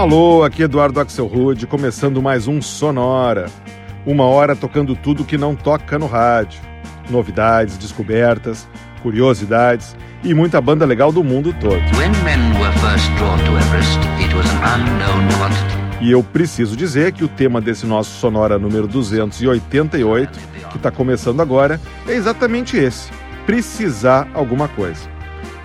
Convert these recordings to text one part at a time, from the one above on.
Alô, aqui Eduardo Axel Rude, começando mais um Sonora. Uma hora tocando tudo que não toca no rádio. Novidades, descobertas, curiosidades e muita banda legal do mundo todo. E eu preciso dizer que o tema desse nosso Sonora número 288, que está começando agora, é exatamente esse: precisar alguma coisa.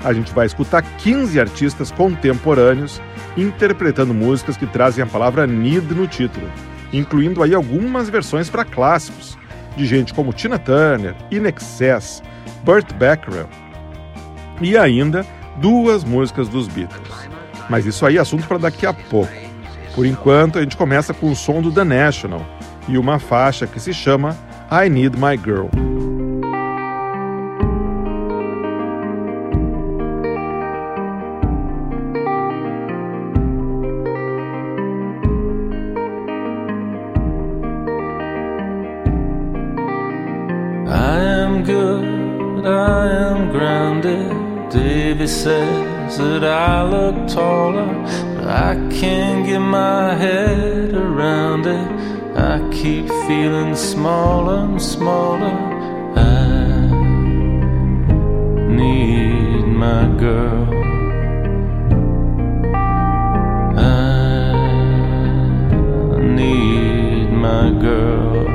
A gente vai escutar 15 artistas contemporâneos interpretando músicas que trazem a palavra need no título, incluindo aí algumas versões para clássicos, de gente como Tina Turner, In Excess, Burt Bacharach e ainda duas músicas dos Beatles. Mas isso aí é assunto para daqui a pouco. Por enquanto, a gente começa com o som do The National e uma faixa que se chama I Need My Girl. He says that I look taller, but I can't get my head around it. I keep feeling smaller and smaller. I need my girl. I need my girl.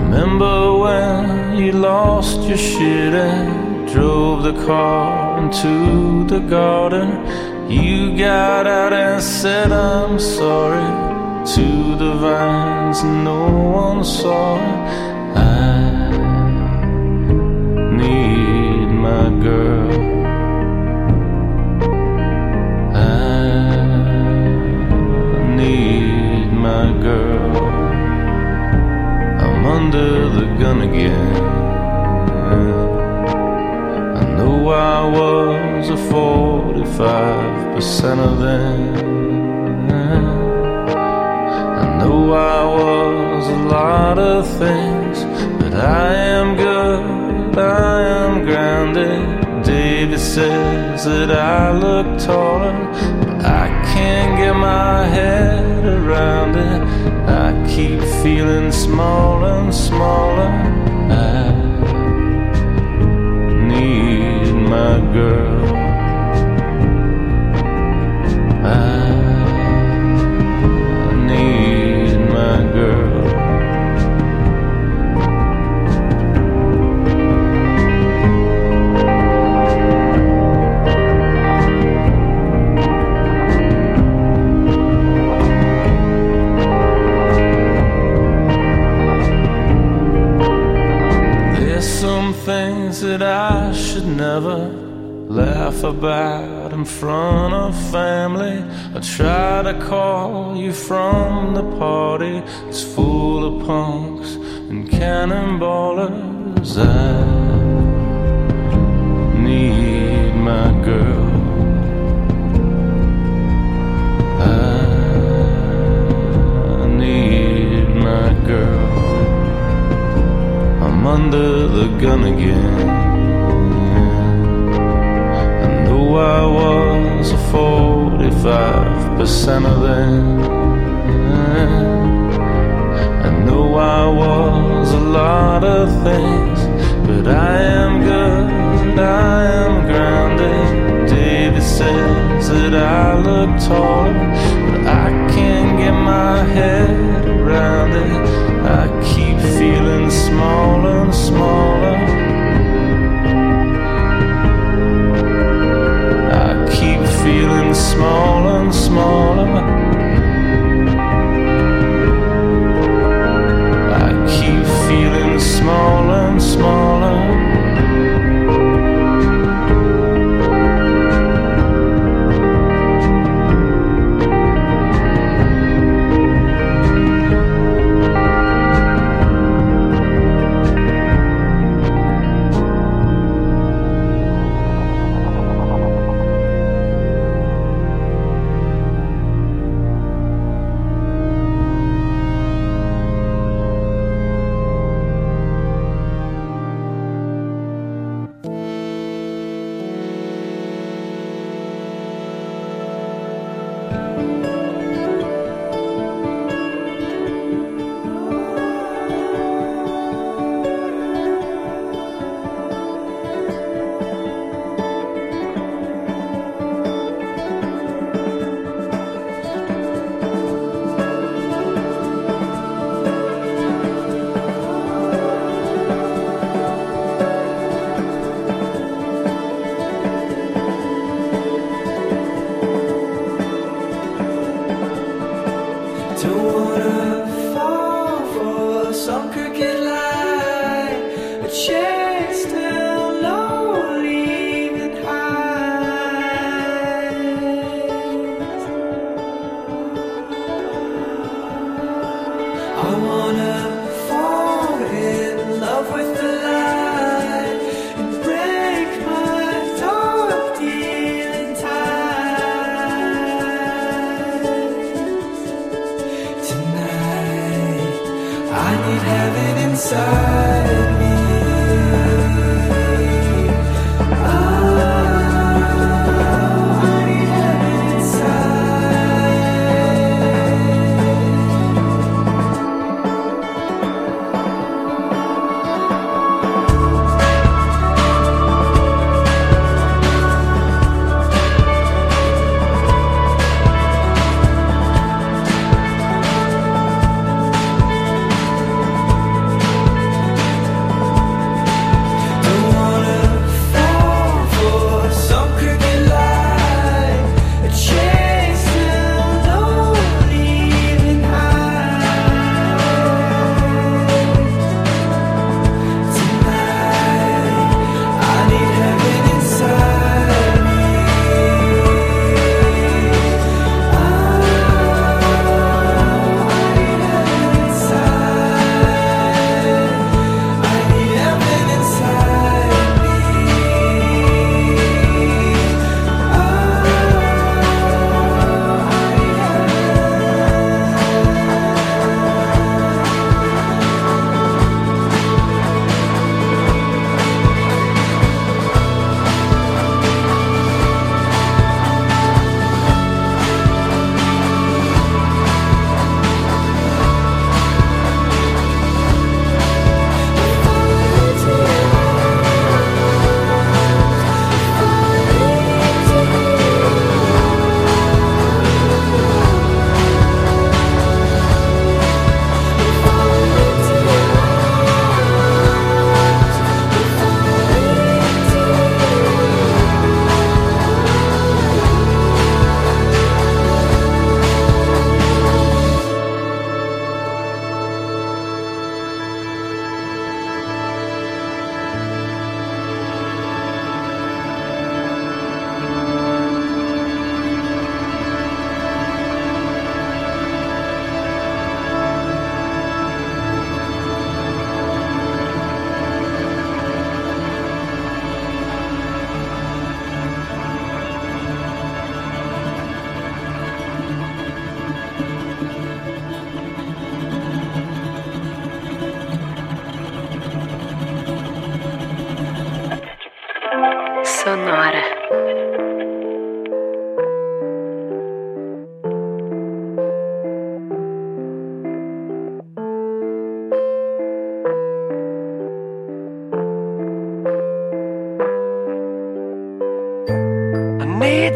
Remember when you lost your shit and drove the car into the garden. You got out and said, I'm sorry to the vines, no one saw. I need my girl. I need my girl. I'm under the gun again. I was a 45% of them. I know I was a lot of things, but I am good, I am grounded. David says that I look taller, but I can't get my head around it. I keep feeling smaller and smaller. my that I should never laugh about in front of family. I try to call you from the party. It's full of punks and cannonballers. I side.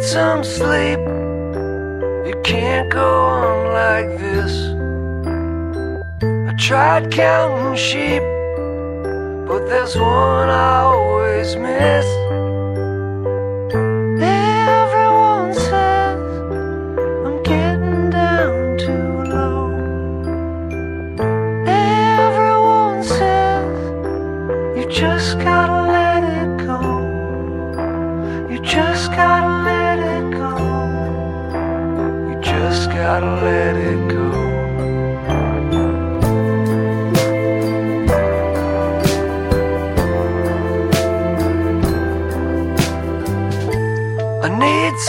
Some sleep. You can't go on like this. I tried counting sheep, but there's one I always miss.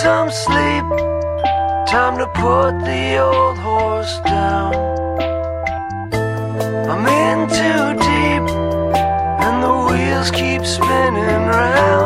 Some sleep. Time to put the old horse down. I'm in too deep, and the wheels keep spinning round.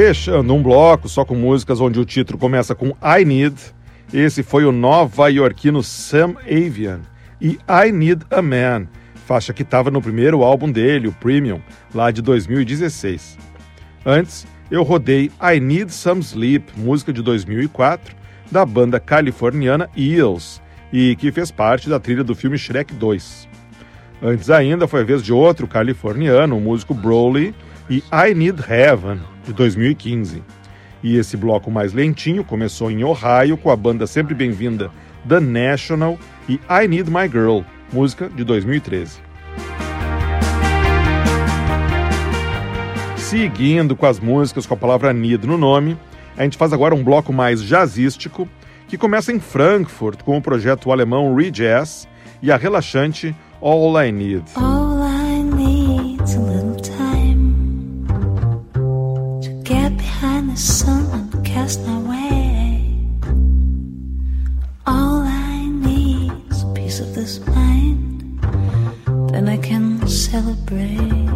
Fechando um bloco só com músicas onde o título começa com I Need, esse foi o nova-iorquino Sam Avian e I Need a Man, faixa que estava no primeiro álbum dele, o Premium, lá de 2016. Antes, eu rodei I Need Some Sleep, música de 2004, da banda californiana Eels, e que fez parte da trilha do filme Shrek 2. Antes ainda foi a vez de outro californiano, o músico Broly, e I Need Heaven, de 2015. E esse bloco mais lentinho começou em Ohio com a banda sempre bem-vinda The National e I Need My Girl, música de 2013. Seguindo com as músicas com a palavra need no nome, a gente faz agora um bloco mais jazzístico que começa em Frankfurt com o projeto alemão Re-Jazz e a relaxante All I Need. This mind, then I can celebrate.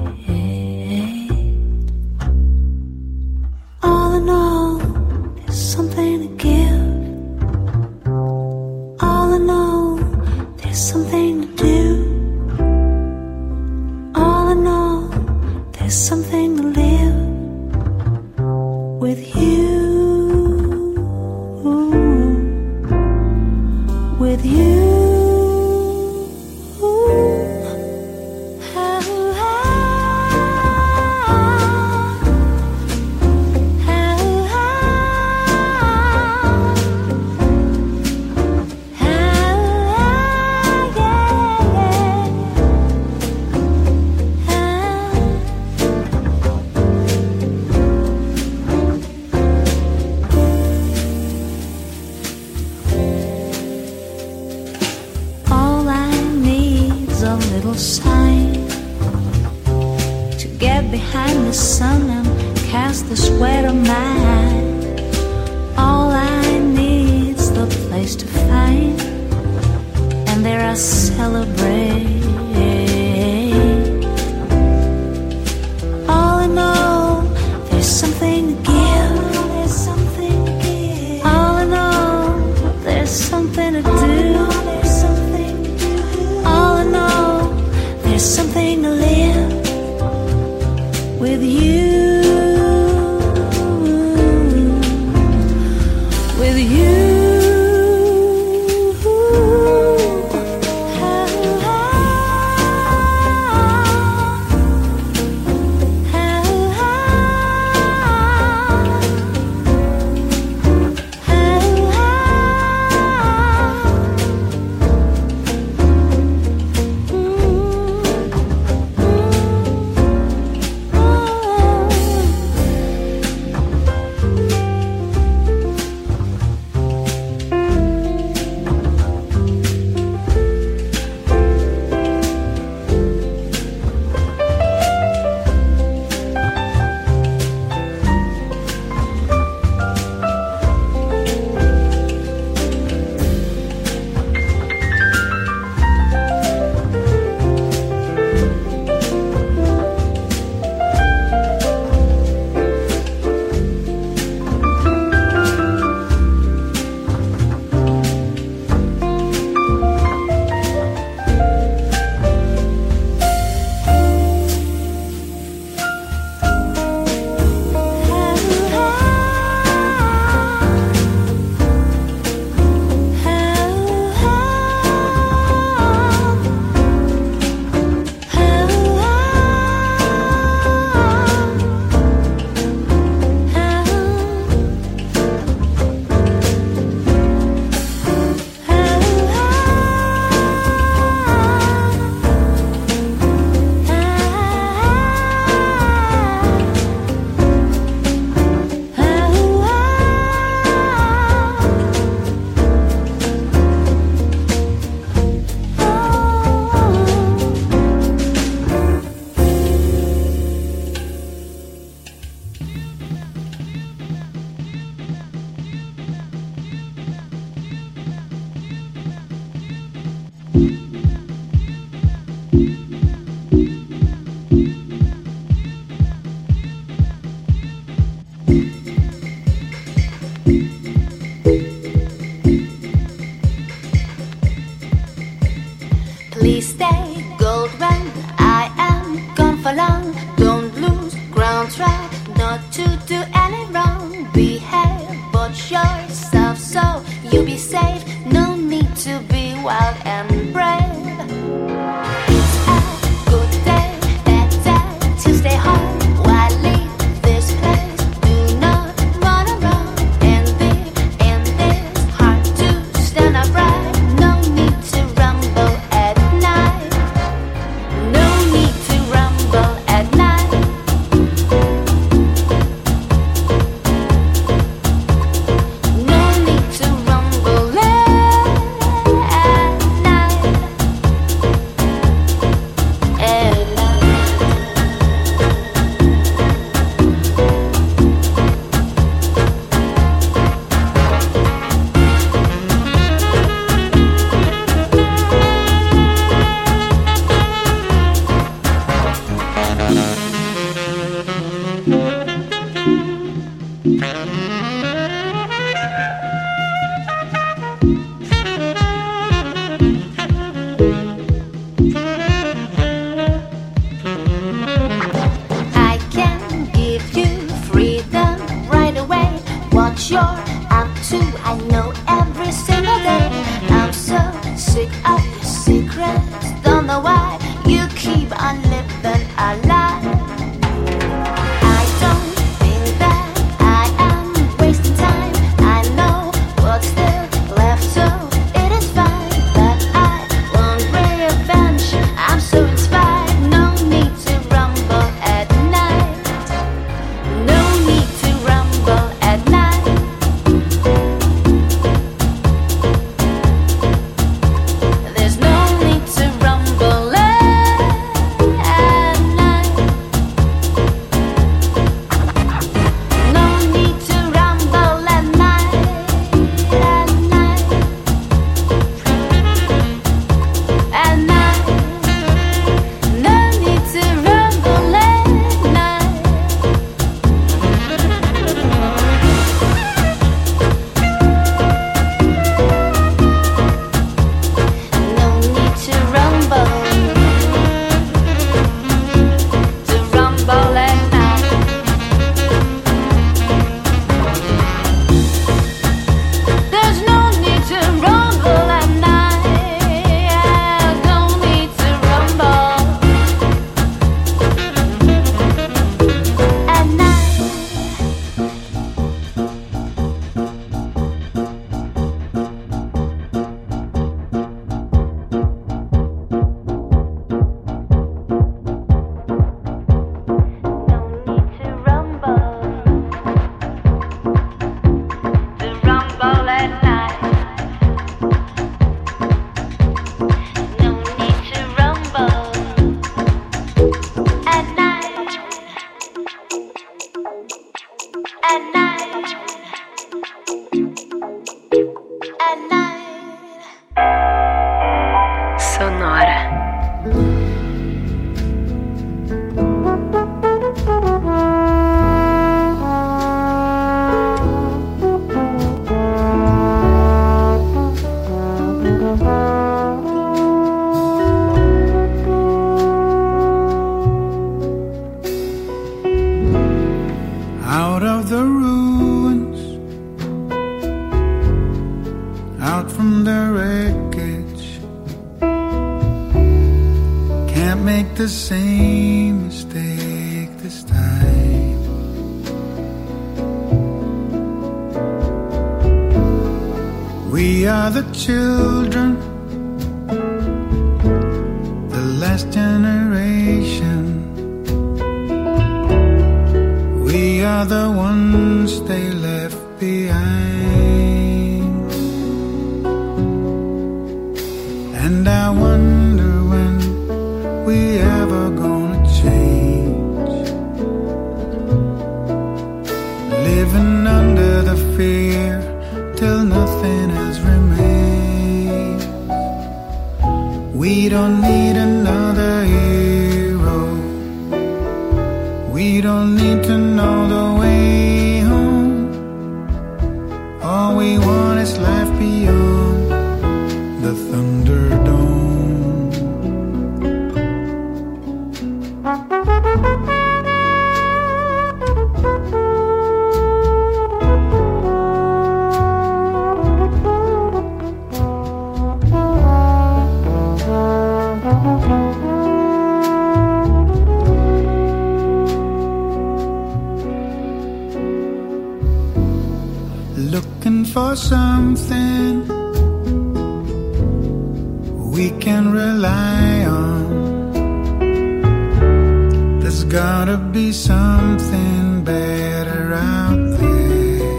Something better out there.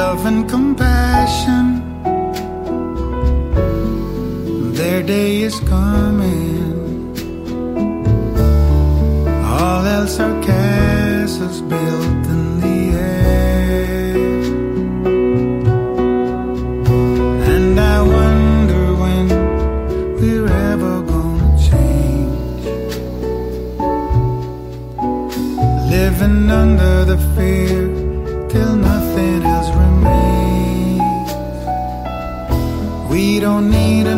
Love and compassion, their day is coming. All else are castles built Under the fear till nothing else remains. We don't need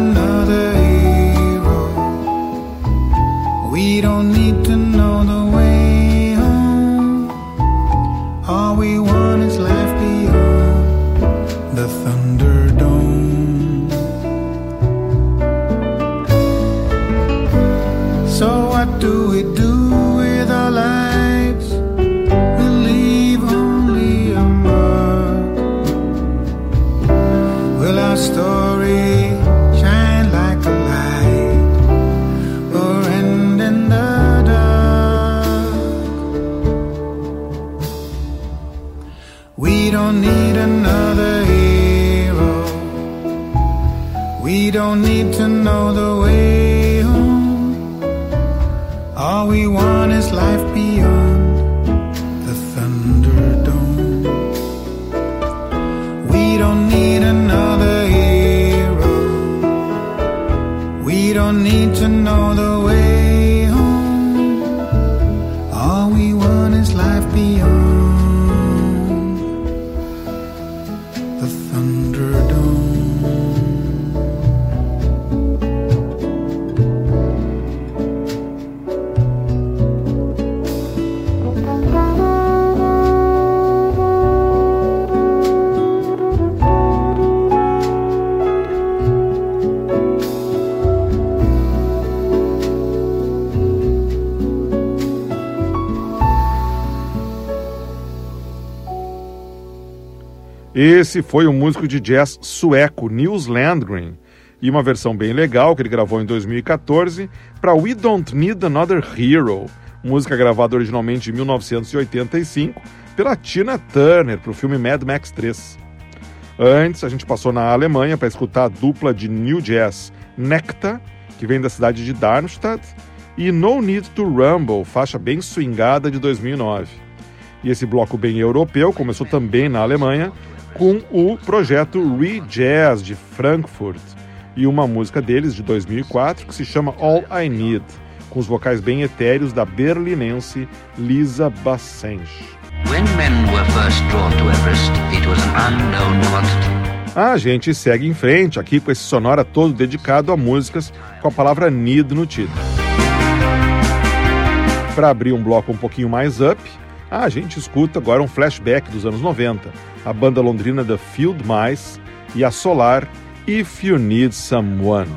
Esse foi um músico de jazz sueco, Nils Landgren, e uma versão bem legal que ele gravou em 2014 para We Don't Need Another Hero, música gravada originalmente em 1985 pela Tina Turner para o filme Mad Max 3. Antes, a gente passou na Alemanha para escutar a dupla de new jazz Nectar, que vem da cidade de Darmstadt, e No Need to Rumble, faixa bem swingada de 2009. E esse bloco bem europeu começou também na Alemanha com o projeto Re-Jazz de Frankfurt e uma música deles de 2004 que se chama All I Need, com os vocais bem etéreos da berlinense Lisa Bassench. A gente segue em frente aqui com esse sonora todo dedicado a músicas com a palavra need no título. Para abrir um bloco um pouquinho mais up, a gente escuta agora um flashback dos anos 90, a banda londrina The Field Mice e a Solar If You Need Someone.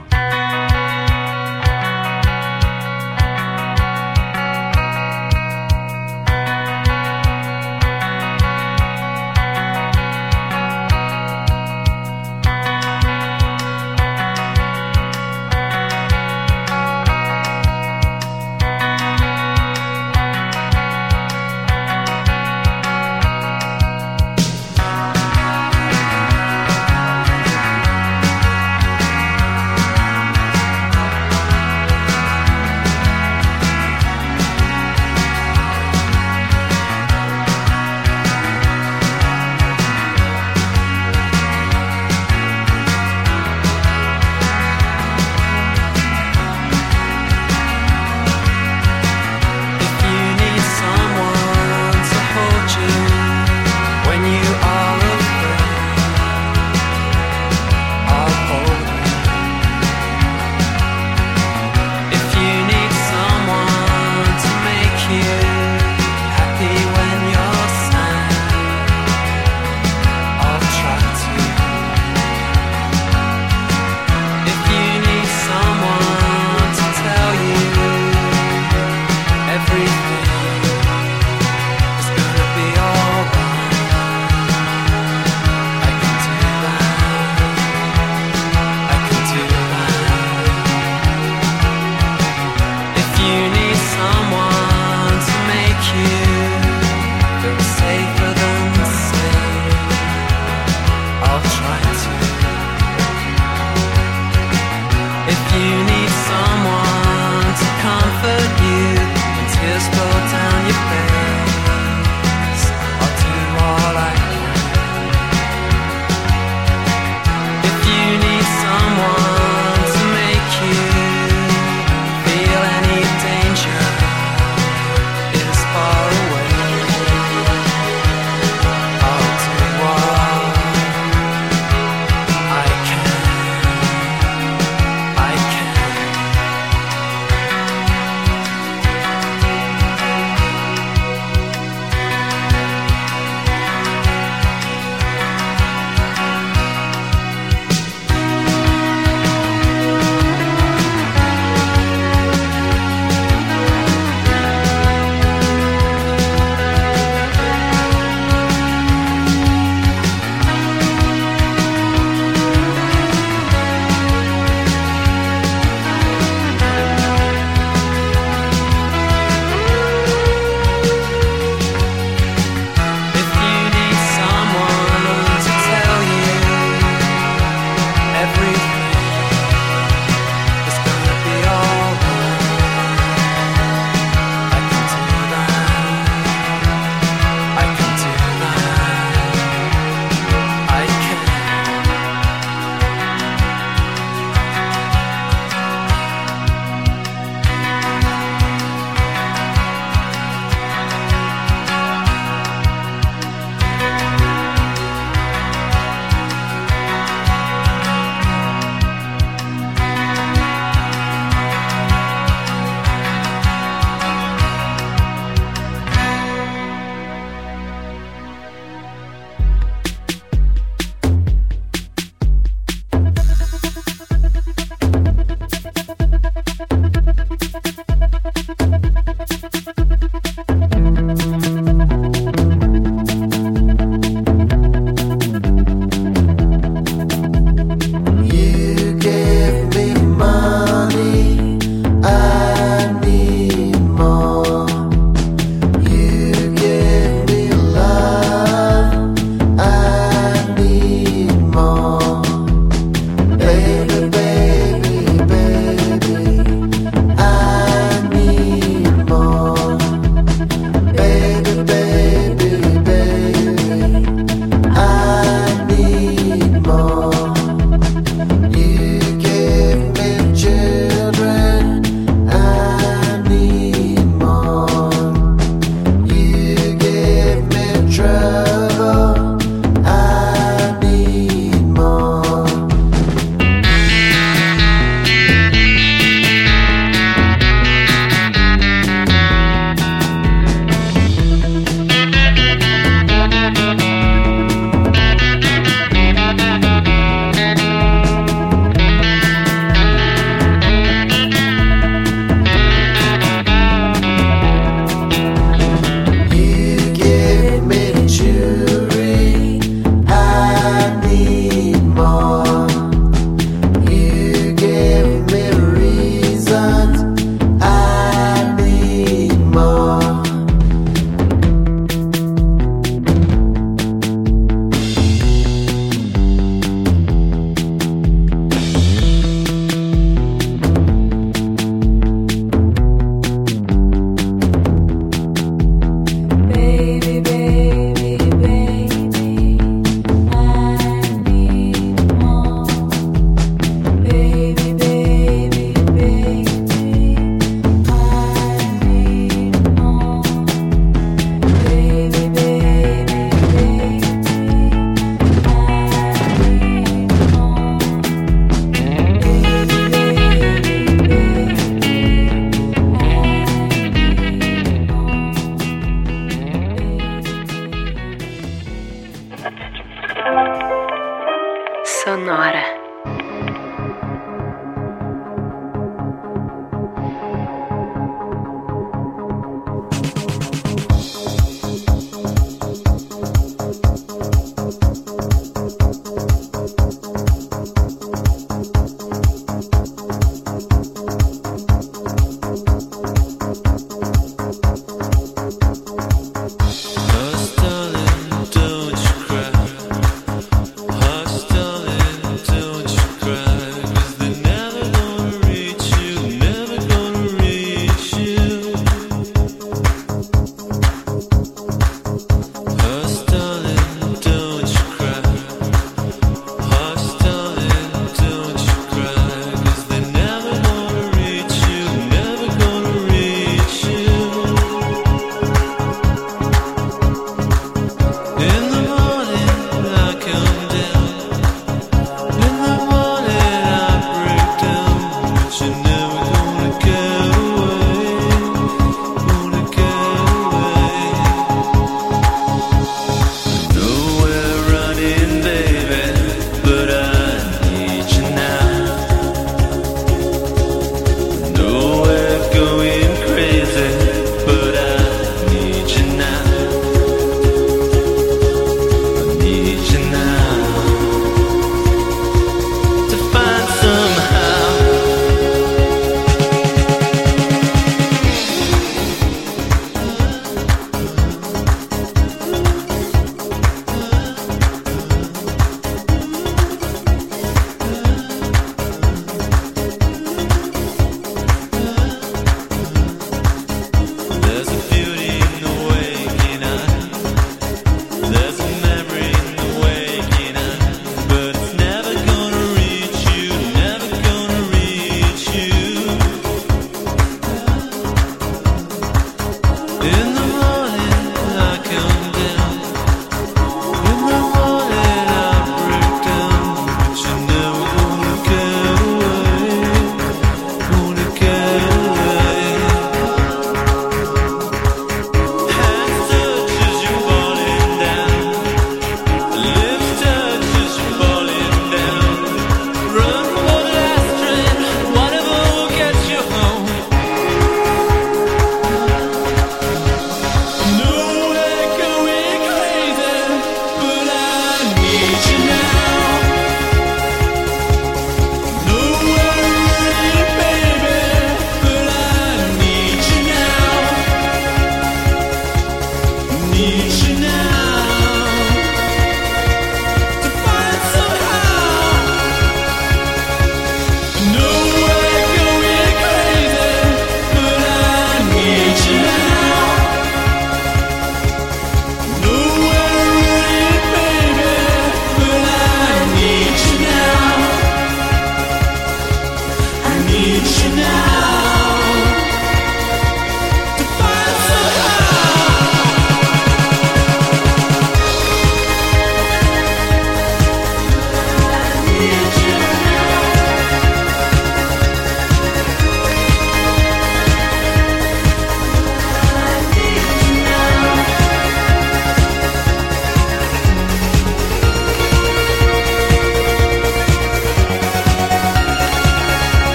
teach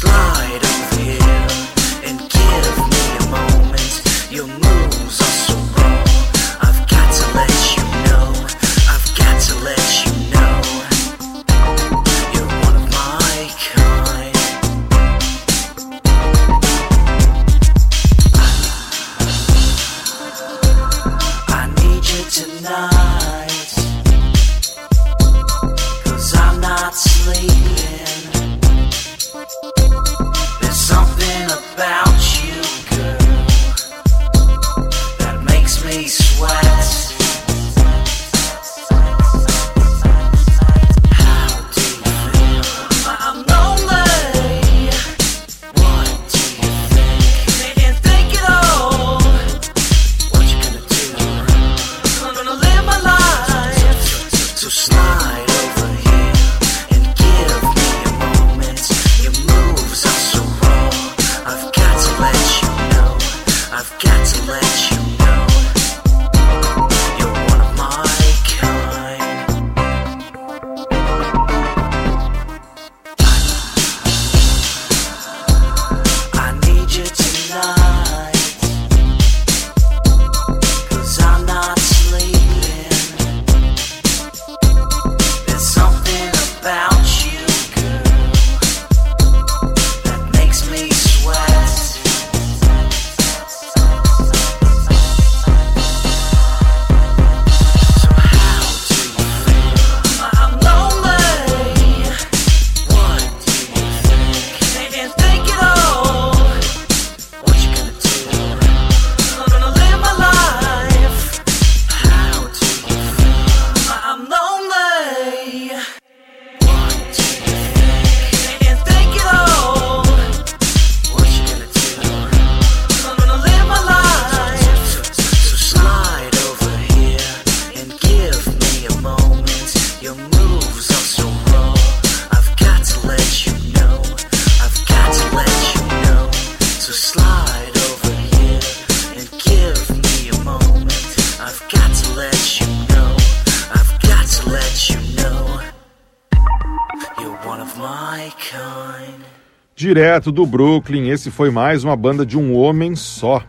slide. Direto do Brooklyn, esse foi mais uma banda de um homem só.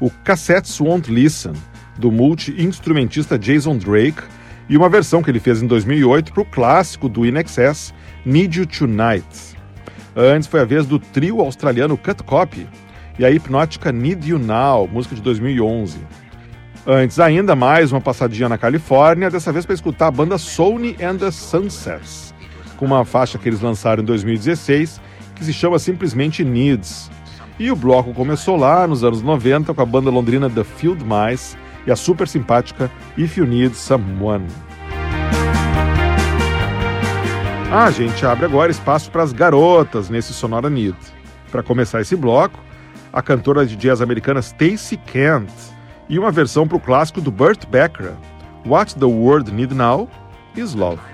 O Cassettes Won't Listen, do multi-instrumentista Jason Drake, e uma versão que ele fez em 2008 para o clássico do INXS, Need You Tonight. Antes foi a vez do trio australiano Cut Copy e a hipnótica Need You Now, música de 2011. Antes ainda, mais uma passadinha na Califórnia, dessa vez para escutar a banda Sony and the Sunsets, com uma faixa que eles lançaram em 2016 que se chama simplesmente Needs. E o bloco começou lá nos anos 90 com a banda londrina The Field Mice e a super simpática If You Need Someone. A gente abre agora espaço para as garotas nesse Sonora Need. Para começar esse bloco, a cantora de jazz americana Stacey Kent e uma versão para o clássico do Burt Becker, What the World Need Now is Love.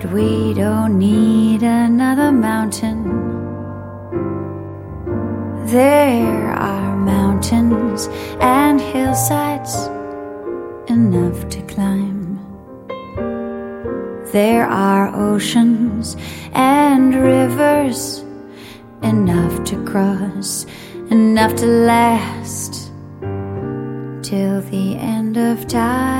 Lord, we don't need another mountain. There are mountains and hillsides enough to climb. There are oceans and rivers enough to cross, enough to last till the end of time.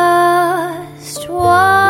我。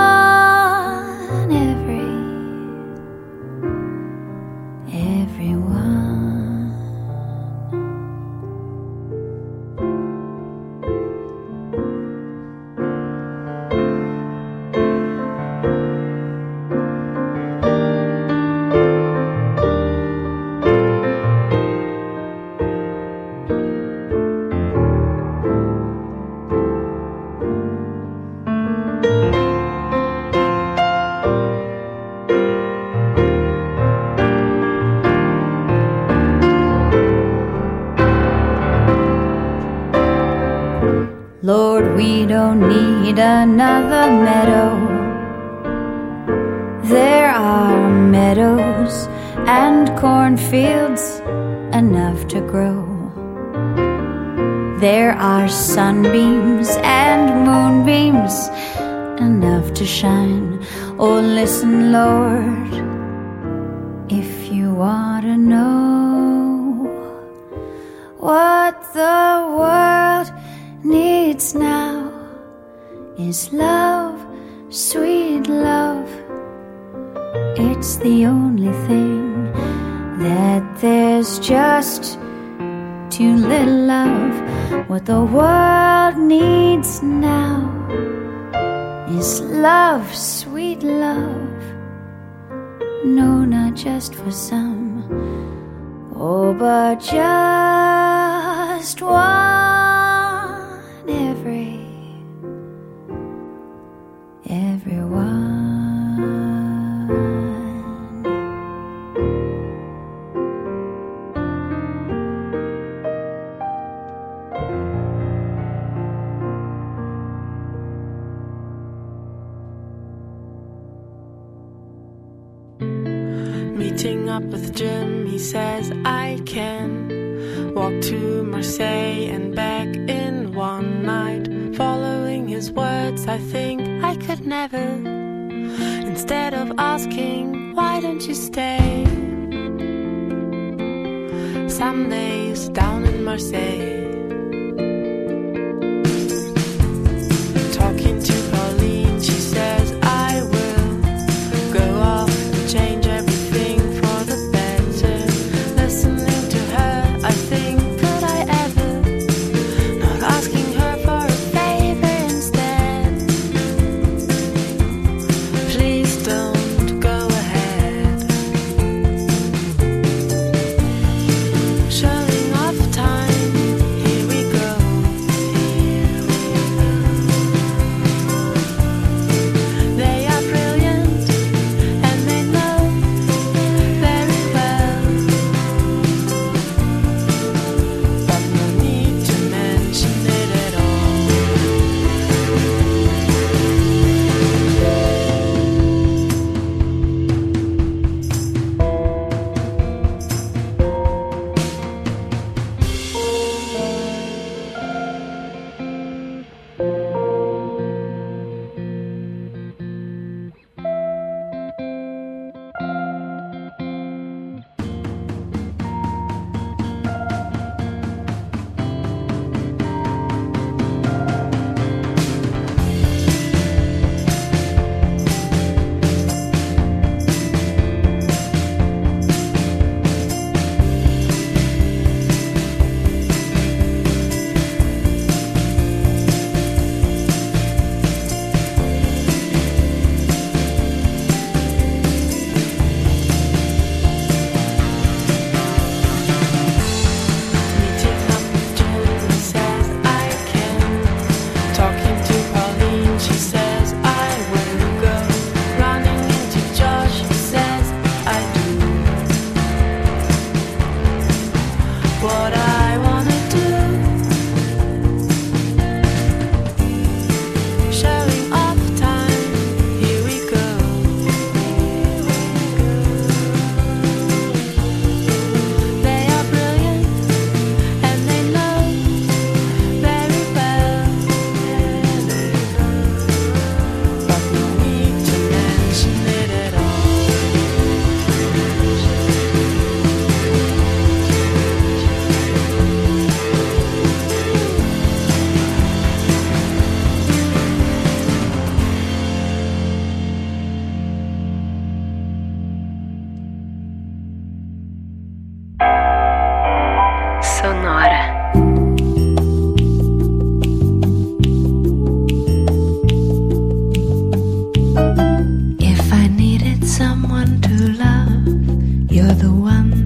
The world needs now is love, sweet love. No, not just for some. Oh, but just one every everyone.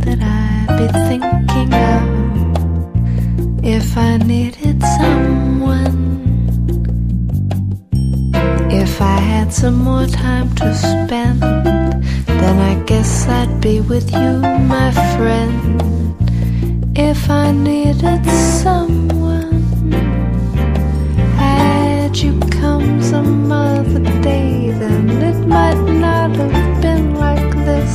that I'd be thinking of if I needed someone. If I had some more time to spend, then I guess I'd be with you, my friend. If I needed someone, had you come some other day, then it might not have been like this.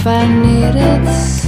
if I needed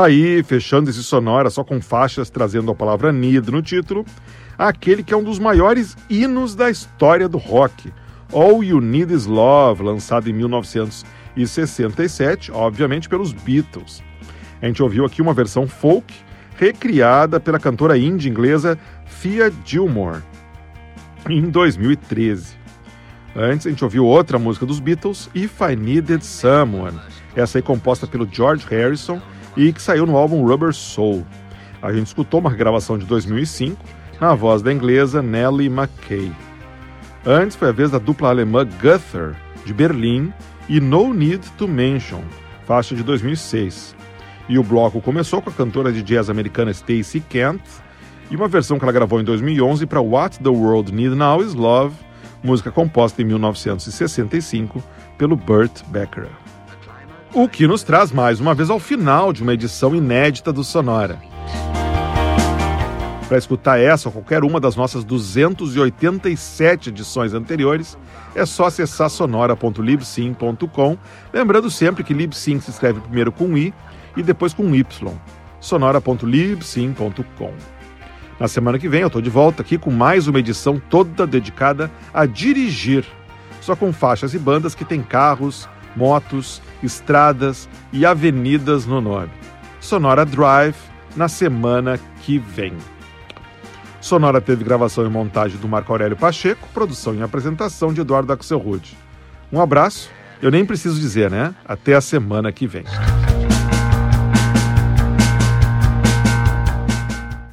Tá aí, fechando esse sonora só com faixas trazendo a palavra need no título, aquele que é um dos maiores hinos da história do rock, All You Need Is Love, lançado em 1967, obviamente pelos Beatles. A gente ouviu aqui uma versão folk recriada pela cantora indie inglesa Thea Gilmore em 2013. Antes a gente ouviu outra música dos Beatles, If I Needed Someone, essa aí composta pelo George Harrison e que saiu no álbum Rubber Soul. A gente escutou uma gravação de 2005 na voz da inglesa Nellie McKay. Antes foi a vez da dupla alemã Gunther, de Berlim, e No Need to Mention, faixa de 2006. E o bloco começou com a cantora de jazz americana Stacey Kent e uma versão que ela gravou em 2011 para What the World Need Now Is Love, música composta em 1965 pelo Burt Bacharach. O que nos traz mais uma vez ao final de uma edição inédita do Sonora. Para escutar essa ou qualquer uma das nossas 287 edições anteriores, é só acessar sonora.libsyn.com, lembrando sempre que Libsyn se escreve primeiro com i e depois com y. sonora.libsyn.com. Na semana que vem eu estou de volta aqui com mais uma edição toda dedicada a dirigir, só com faixas e bandas que têm carros, motos, estradas e avenidas no nome. Sonora Drive na semana que vem. Sonora teve gravação e montagem do Marco Aurélio Pacheco, produção e apresentação de Eduardo Axelrod. Um abraço, eu nem preciso dizer, né? Até a semana que vem.